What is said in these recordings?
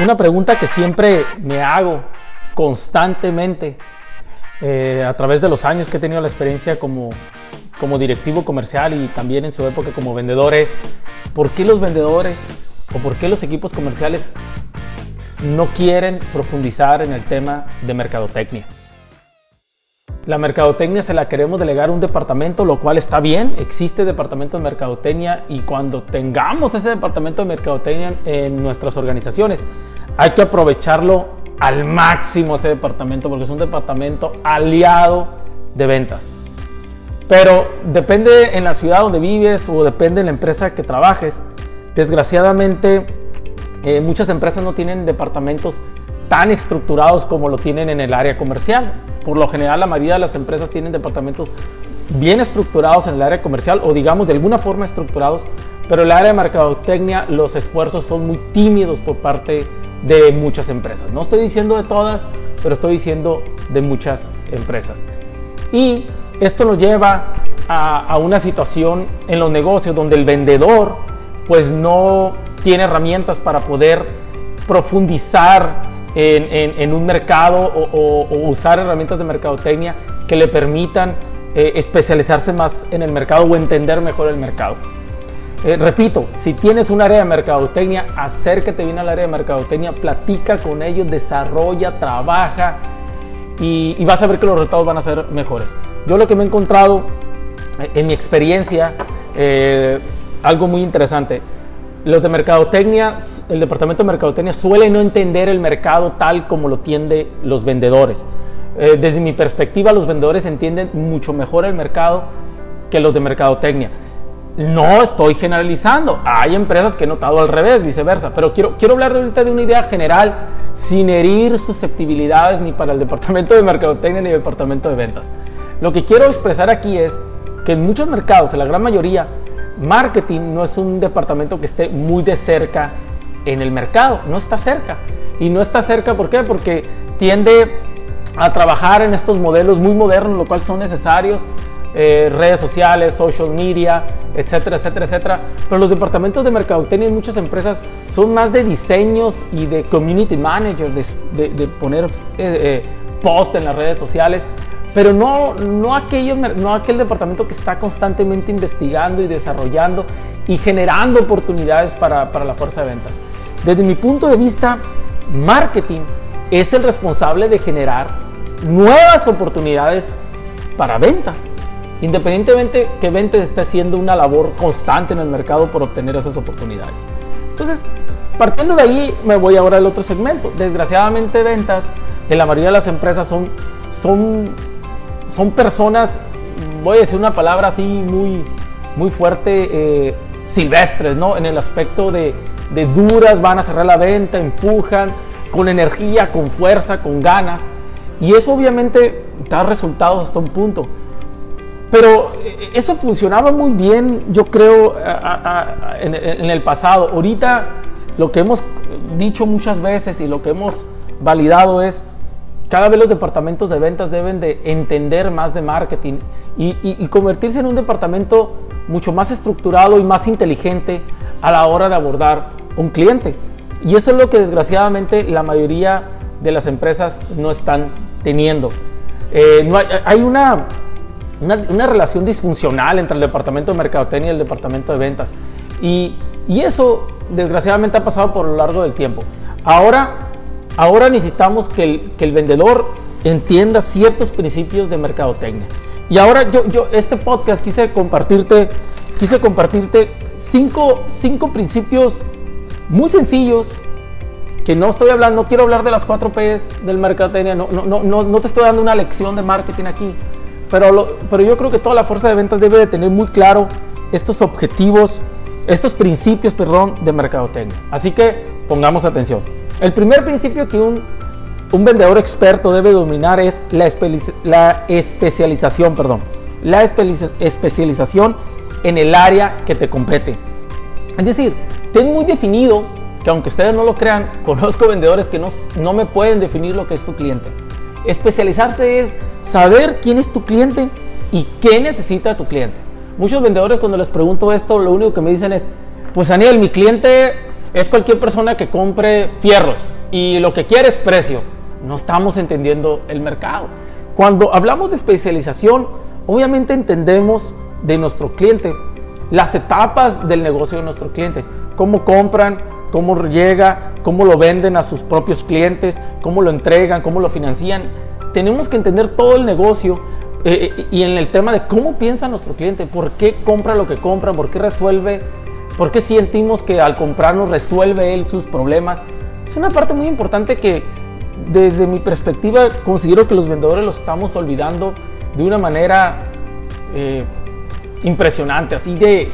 Una pregunta que siempre me hago constantemente eh, a través de los años que he tenido la experiencia como, como directivo comercial y también en su época como vendedor es, ¿por qué los vendedores o por qué los equipos comerciales no quieren profundizar en el tema de mercadotecnia? La mercadotecnia se la queremos delegar a un departamento, lo cual está bien, existe departamento de mercadotecnia y cuando tengamos ese departamento de mercadotecnia en nuestras organizaciones, hay que aprovecharlo al máximo ese departamento porque es un departamento aliado de ventas. Pero depende en la ciudad donde vives o depende en la empresa que trabajes. Desgraciadamente, eh, muchas empresas no tienen departamentos tan estructurados como lo tienen en el área comercial. Por lo general, la mayoría de las empresas tienen departamentos bien estructurados en el área comercial o digamos de alguna forma estructurados, pero en el área de mercadotecnia los esfuerzos son muy tímidos por parte de muchas empresas. No estoy diciendo de todas, pero estoy diciendo de muchas empresas. Y esto nos lleva a, a una situación en los negocios donde el vendedor pues no tiene herramientas para poder profundizar en, un mercado o, usar herramientas de mercadotecnia que le permitan eh, especializarse más en el mercado o entender mejor el mercado. Eh, repito, si tienes un área de mercadotecnia, acércate bien al área de mercadotecnia, platica con ellos, desarrolla, trabaja y, vas a ver que los resultados van a ser mejores. Yo lo que me he encontrado eh, en mi experiencia, algo muy interesante, los de mercadotecnia, el departamento de mercadotecnia suele no entender el mercado tal como lo tienden los vendedores. Eh, desde mi perspectiva, los vendedores entienden mucho mejor el mercado que los de mercadotecnia. No estoy generalizando, hay empresas que he notado al revés, viceversa, pero quiero, quiero hablar ahorita de una idea general sin herir susceptibilidades ni para el departamento de mercadotecnia ni el departamento de ventas. Lo que quiero expresar aquí es que en muchos mercados, en la gran mayoría, marketing no es un departamento que esté muy de cerca en el mercado, no está cerca. Y no está cerca, ¿por? Porque tiende a trabajar en estos modelos muy modernos, lo cual son necesarios, eh, redes sociales, social media, etcétera, etcétera, etcétera. Pero los departamentos de mercadotecnia en muchas empresas son más de diseños y de community manager, de, poner eh, eh, post en las redes sociales pero no, no, aquello, no aquel departamento que está constantemente investigando y desarrollando y generando oportunidades para, para la fuerza de ventas. Desde mi punto de vista, marketing es el responsable de generar nuevas oportunidades para ventas, independientemente que ventas esté haciendo una labor constante en el mercado por obtener esas oportunidades. Entonces, partiendo de ahí, me voy ahora al otro segmento. Desgraciadamente, ventas en la mayoría de las empresas son, son son personas, voy a decir una palabra así muy, muy fuerte, eh, silvestres, ¿no? En el aspecto de, duras, van a cerrar la venta, empujan, con energía, con fuerza, con ganas. Y eso obviamente da resultados hasta un punto. Pero eh, eso funcionaba muy bien, yo creo, en, en, el pasado. Ahorita lo que hemos dicho muchas veces y lo que hemos validado es cada vez los departamentos de ventas deben de entender más de marketing y, convertirse en un departamento mucho más estructurado y más inteligente a la hora de abordar un cliente. Y eso es lo que desgraciadamente la mayoría de las empresas no están teniendo. Eh, hay, una, una, relación disfuncional entre el departamento de mercadotecnia y el departamento de ventas. Y eso desgraciadamente ha pasado por lo largo del tiempo. Ahora Ahora necesitamos que el, vendedor entienda ciertos principios de mercadotecnia. Y ahora yo, este podcast quise compartirte, quise compartirte cinco, cinco principios muy sencillos que no estoy hablando, no quiero hablar de las cuatro P's del mercadotecnia, no, no, no, no te estoy dando una lección de marketing aquí, pero, pero yo creo que toda la fuerza de ventas debe de tener muy claro estos objetivos, estos principios, perdón, de mercadotecnia. Así que pongamos atención. El primer principio que un, un vendedor experto debe dominar es la, la especialización, perdón, la especialización en el área que te compete. Es decir, ten muy definido que aunque ustedes no lo crean, conozco vendedores que no, no me pueden definir lo que es tu cliente. Especializarte es saber quién es tu cliente y qué necesita tu cliente. Muchos vendedores cuando les pregunto esto, lo único que me dicen es, pues Daniel, mi cliente es cualquier persona que compre fierros y lo que quiere es precio. No estamos entendiendo el mercado. Cuando hablamos de especialización, obviamente entendemos de nuestro cliente las etapas del negocio de nuestro cliente, cómo compran, cómo llega, cómo lo venden a sus propios clientes, cómo lo entregan, cómo lo financian. Tenemos que entender todo el negocio eh, y en el tema de cómo piensa nuestro cliente, por qué compra lo que compra, por qué resuelve, por qué sentimos que al comprarnos resuelve él sus problemas. Es una parte muy importante que desde mi perspectiva considero que los vendedores los estamos olvidando de una manera eh, impresionante, así de,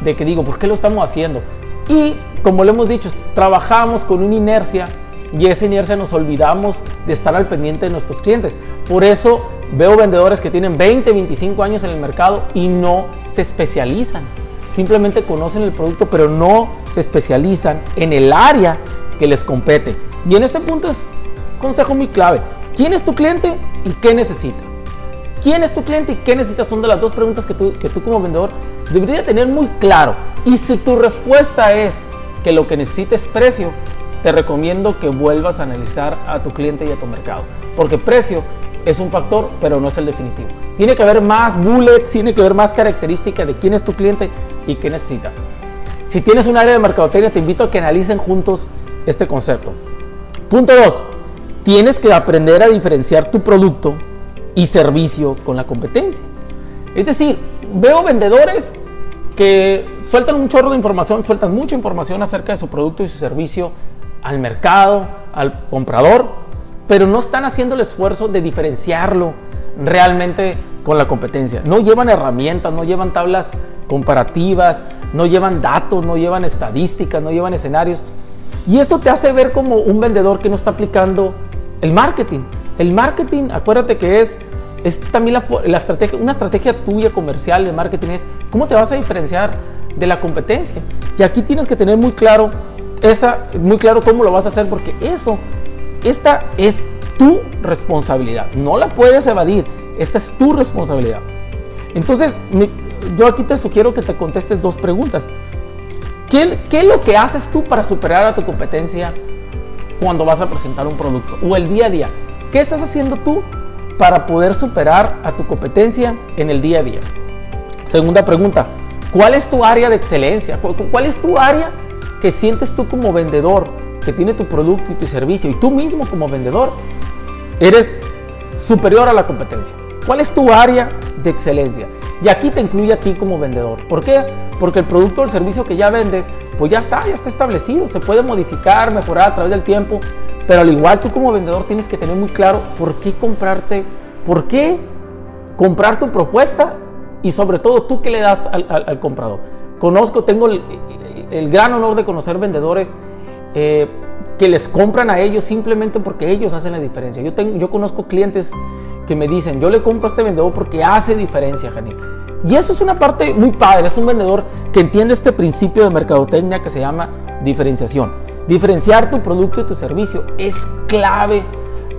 de que digo, ¿por qué lo estamos haciendo? Y como lo hemos dicho, trabajamos con una inercia y esa inercia nos olvidamos de estar al pendiente de nuestros clientes. Por eso veo vendedores que tienen 20, 25 años en el mercado y no se especializan. Simplemente conocen el producto, pero no se especializan en el área que les compete. Y en este punto es consejo muy clave. ¿Quién es tu cliente y qué necesita? ¿Quién es tu cliente y qué necesita? Son de las dos preguntas que tú, que tú como vendedor deberías tener muy claro. Y si tu respuesta es que lo que necesita es precio, te recomiendo que vuelvas a analizar a tu cliente y a tu mercado. Porque precio es un factor, pero no es el definitivo. Tiene que haber más bullets, tiene que haber más características de quién es tu cliente y qué necesita. Si tienes un área de mercadotecnia, te invito a que analicen juntos este concepto. Punto 2. Tienes que aprender a diferenciar tu producto y servicio con la competencia. Es decir, veo vendedores que sueltan un chorro de información, sueltan mucha información acerca de su producto y su servicio al mercado, al comprador, pero no están haciendo el esfuerzo de diferenciarlo realmente con la competencia. No llevan herramientas, no llevan tablas comparativas, no llevan datos, no llevan estadísticas, no llevan escenarios. Y eso te hace ver como un vendedor que no está aplicando el marketing. El marketing, acuérdate que es, es también la, estrategia, una estrategia tuya comercial de marketing es cómo te vas a diferenciar de la competencia. Y aquí tienes que tener muy claro esa, muy claro cómo lo vas a hacer, porque eso, esta es tu responsabilidad. No la puedes evadir. Esta es tu responsabilidad. Entonces, yo aquí te sugiero que te contestes dos preguntas. ¿Qué, ¿Qué, es lo que haces tú para superar a tu competencia cuando vas a presentar un producto? O el día a día. ¿Qué estás haciendo tú para poder superar a tu competencia en el día a día? Segunda pregunta. ¿Cuál es tu área de excelencia? ¿Cuál es tu área que sientes tú como vendedor, que tiene tu producto y tu servicio, y tú mismo como vendedor, eres superior a la competencia. ¿Cuál es tu área de excelencia? Y aquí te incluye a ti como vendedor. ¿Por qué? Porque el producto o el servicio que ya vendes, pues ya está, ya está establecido, se puede modificar, mejorar a través del tiempo, pero al igual tú como vendedor tienes que tener muy claro por qué comprarte, por qué comprar tu propuesta y sobre todo tú qué le das al comprador. Conozco, tengo el, el gran honor de conocer vendedores eh, que les compran a ellos simplemente porque ellos hacen la diferencia. Yo, tengo, yo conozco clientes que me dicen, yo le compro a este vendedor porque hace diferencia, Janil. Y eso es una parte muy padre, es un vendedor que entiende este principio de mercadotecnia que se llama diferenciación. Diferenciar tu producto y tu servicio es clave,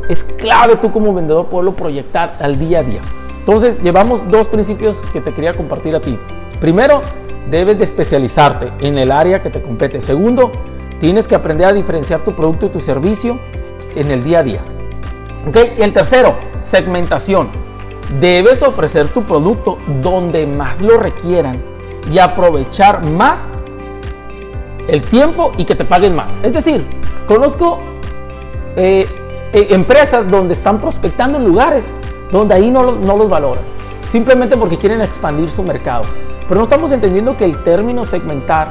es clave tú como vendedor poderlo proyectar al día a día. Entonces, llevamos dos principios que te quería compartir a ti. Primero, debes de especializarte en el área que te compete. Segundo, tienes que aprender a diferenciar tu producto y tu servicio en el día a día. El tercero, segmentación. Debes ofrecer tu producto donde más lo requieran y aprovechar más el tiempo y que te paguen más. Es decir, conozco eh, eh, empresas donde están prospectando en lugares donde ahí no, no los valoran, simplemente porque quieren expandir su mercado. Pero no estamos entendiendo que el término segmentar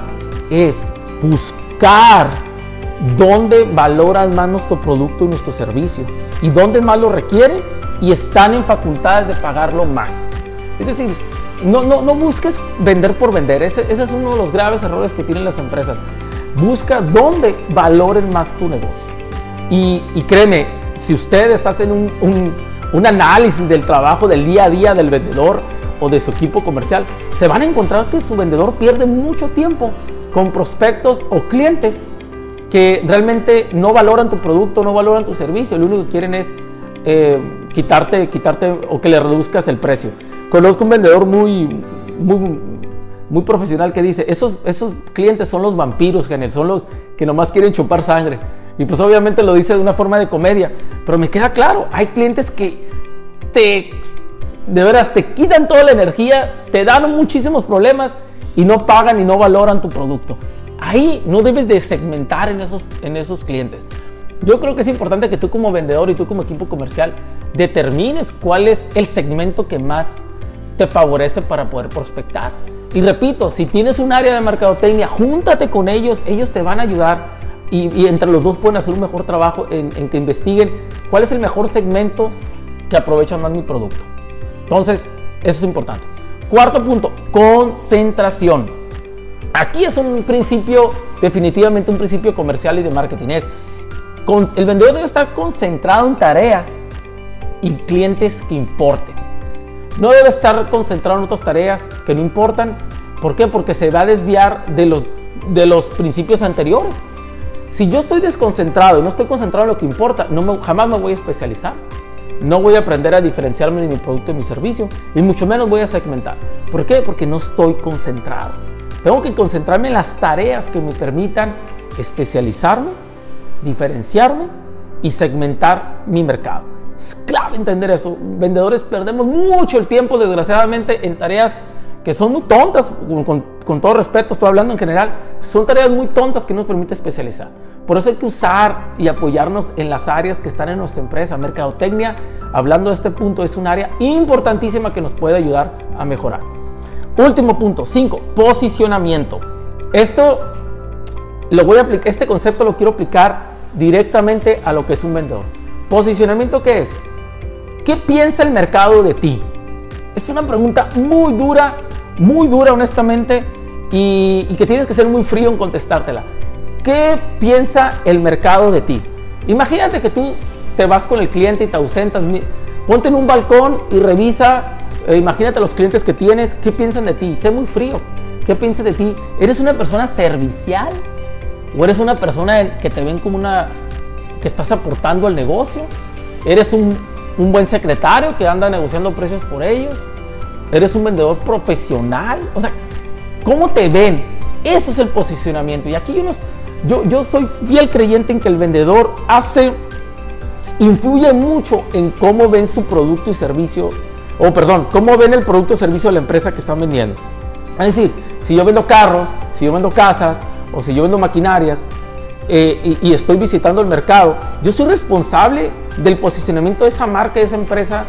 es buscar dónde valoran más nuestro producto y nuestro servicio y dónde más lo requieren y están en facultades de pagarlo más. Es decir, no, no, no busques vender por vender. Ese, es uno de los graves errores que tienen las empresas. Busca dónde valoren más tu negocio. Y, créeme, si ustedes hacen un, un, un análisis del trabajo del día a día del vendedor, o de su equipo comercial, se van a encontrar que su vendedor pierde mucho tiempo con prospectos o clientes que realmente no valoran tu producto, no valoran tu servicio, lo único que quieren es eh, quitarte, quitarte o que le reduzcas el precio. Conozco un vendedor muy, muy, muy profesional que dice, esos, esos clientes son los vampiros, Janel, son los que nomás quieren chupar sangre. Y pues obviamente lo dice de una forma de comedia, pero me queda claro, hay clientes que te, de veras, te quitan toda la energía, te dan muchísimos problemas y no pagan y no valoran tu producto. Ahí no debes de segmentar en esos, en esos clientes. Yo creo que es importante que tú como vendedor y tú como equipo comercial determines cuál es el segmento que más te favorece para poder prospectar. Y repito, si tienes un área de mercadotecnia, júntate con ellos, ellos te van a ayudar y, entre los dos pueden hacer un mejor trabajo en, en, que investiguen cuál es el mejor segmento que aprovecha más mi producto. Entonces, eso es importante. Cuarto punto, concentración. Aquí es un principio, definitivamente un principio comercial y de marketing. Es, el vendedor debe estar concentrado en tareas y clientes que importen. No debe estar concentrado en otras tareas que no importan. ¿Por qué? Porque se va a desviar de los, de los principios anteriores. Si yo estoy desconcentrado y no estoy concentrado en lo que importa, no jamás me voy a especializar. No voy a aprender a diferenciarme de mi producto y mi servicio. Y mucho menos voy a segmentar. ¿Por qué? Porque no estoy concentrado. Tengo que concentrarme en las tareas que me permitan especializarme, diferenciarme y segmentar mi mercado. Es clave entender eso. Vendedores perdemos mucho el tiempo, desgraciadamente, en tareas que son muy tontas, con, todo respeto, estoy hablando en general, son tareas muy tontas que nos permite especializar. Por eso hay que usar y apoyarnos en las áreas que están en nuestra empresa. Mercadotecnia, hablando de este punto, es un área importantísima que nos puede ayudar a mejorar. Último punto, 5, posicionamiento. Esto lo voy a aplicar, este concepto lo quiero aplicar directamente a lo que es un vendedor. Posicionamiento, ¿qué es? ¿Qué piensa el mercado de ti? Es una pregunta muy dura, muy dura honestamente, y, que tienes que ser muy frío en contestártela. ¿Qué piensa el mercado de ti? Imagínate que tú te vas con el cliente y te ausentas. Ponte en un balcón y revisa, eh, imagínate los clientes que tienes, ¿qué piensan de ti? Sé muy frío. ¿Qué piensan de ti? ¿Eres una persona servicial? ¿O eres una persona que te ven como una que estás aportando al negocio? ¿Eres un buen secretario que anda negociando precios por ellos? ¿Eres un vendedor profesional? O sea, ¿cómo te ven? Eso es el posicionamiento. Y aquí yo, yo, yo soy fiel creyente en que el vendedor hace, influye mucho en cómo ven su producto y servicio, o perdón, cómo ven el producto o servicio de la empresa que están vendiendo. Es decir, si yo vendo carros, si yo vendo casas, o si yo vendo maquinarias, eh, y, estoy visitando el mercado, yo soy responsable del posicionamiento de esa marca, de esa empresa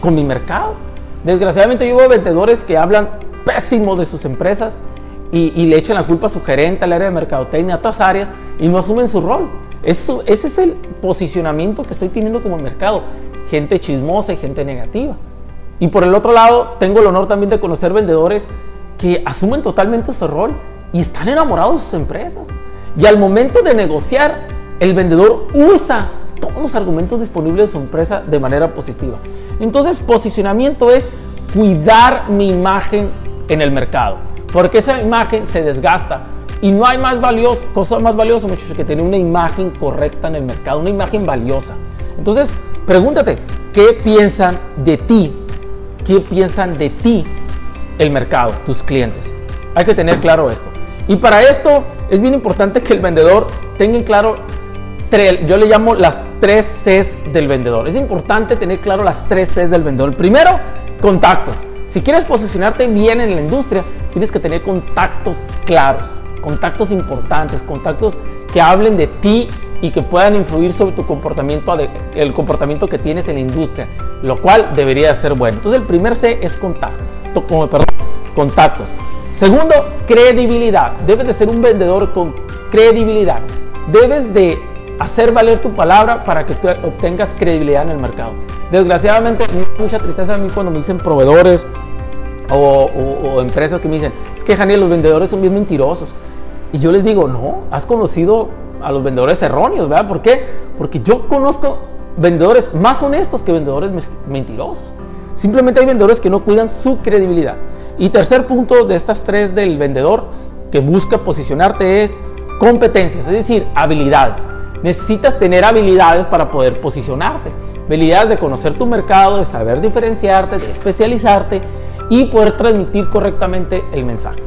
con mi mercado. Desgraciadamente yo veo vendedores que hablan pésimo de sus empresas y, le echan la culpa a su gerente, al área de mercadotecnia, a otras áreas y no asumen su rol. Eso, ese es el posicionamiento que estoy teniendo como mercado. Gente chismosa y gente negativa. Y por el otro lado, tengo el honor también de conocer vendedores que asumen totalmente su rol y están enamorados de sus empresas. Y al momento de negociar, el vendedor usa todos los argumentos disponibles de su empresa de manera positiva. Entonces, posicionamiento es cuidar mi imagen en el mercado, porque esa imagen se desgasta y no hay más valioso, cosa más valiosa, muchachos, que tener una imagen correcta en el mercado, una imagen valiosa. Entonces, pregúntate, ¿qué piensan de ti? ¿Qué piensan de ti el mercado, tus clientes? Hay que tener claro esto. Y para esto es bien importante que el vendedor tenga claro, yo le llamo las tres Cs del vendedor. Es importante tener claro las tres Cs del vendedor. Primero, contactos. Si quieres posicionarte bien en la industria, tienes que tener contactos claros, contactos importantes, contactos que hablen de ti y que puedan influir sobre tu comportamiento, el comportamiento que tienes en la industria, lo cual debería ser bueno. Entonces el primer C es contacto, contactos. Segundo, credibilidad. Debes de ser un vendedor con credibilidad. Debes de hacer valer tu palabra para que tú obtengas credibilidad en el mercado. Desgraciadamente, mucha tristeza a mí cuando me dicen proveedores o, empresas que me dicen, es que Janiel, los vendedores son bien mentirosos. Y yo les digo, no, has conocido a los vendedores erróneos, ¿verdad? ¿Por qué? Porque yo conozco vendedores más honestos que vendedores mentirosos. Simplemente hay vendedores que no cuidan su credibilidad. Y tercer punto de estas tres del vendedor que busca posicionarte es competencias, es decir, habilidades. Necesitas tener habilidades para poder posicionarte. Habilidades de conocer tu mercado, de saber diferenciarte, de especializarte y poder transmitir correctamente el mensaje.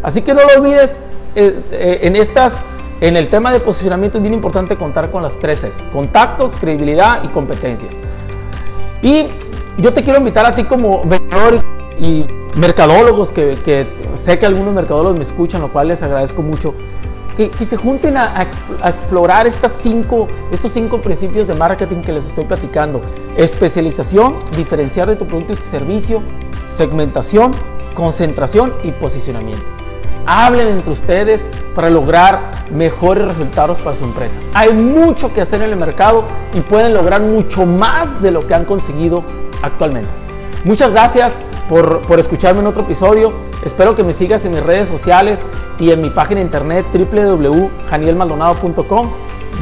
Así que no lo olvides, eh, eh, en estas, en el tema de posicionamiento es bien importante contar con las tres S, contactos, credibilidad y competencias. Y yo te quiero invitar a ti como vendedor y, mercadólogos, que, sé que algunos mercadólogos me escuchan, lo cual les agradezco mucho, que, se junten a, a, explorar estas cinco, estos cinco principios de marketing que les estoy platicando. Especialización, diferenciar de tu producto y tu servicio, segmentación, concentración y posicionamiento. Hablen entre ustedes para lograr mejores resultados para su empresa. Hay mucho que hacer en el mercado y pueden lograr mucho más de lo que han conseguido actualmente. Muchas gracias por, escucharme en otro episodio. Espero que me sigas en mis redes sociales y en mi página internet www.janielmaldonado.com.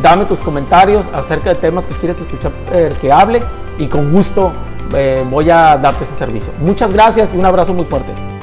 Dame tus comentarios acerca de temas que quieres escuchar eh, que hable y con gusto eh, voy a darte ese servicio. Muchas gracias y un abrazo muy fuerte.